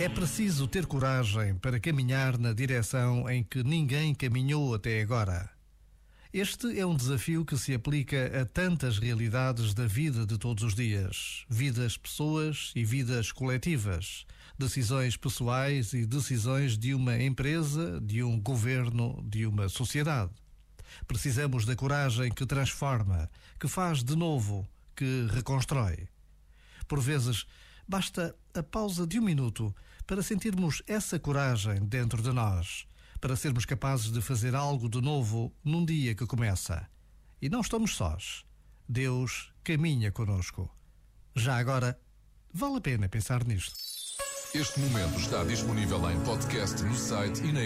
É preciso ter coragem para caminhar na direção em que ninguém caminhou até agora. Este é um desafio que se aplica a tantas realidades da vida de todos os dias: vidas pessoas e vidas coletivas, decisões pessoais e decisões de uma empresa, de um governo, de uma sociedade. Precisamos da coragem que transforma, que faz de novo, que reconstrói. Por vezes, Basta a pausa de um minuto para sentirmos essa coragem dentro de nós, para sermos capazes de fazer algo de novo num dia que começa. E não estamos sós. Deus caminha conosco. Já agora, vale a pena pensar nisto. Este momento está disponível em podcast no site e na.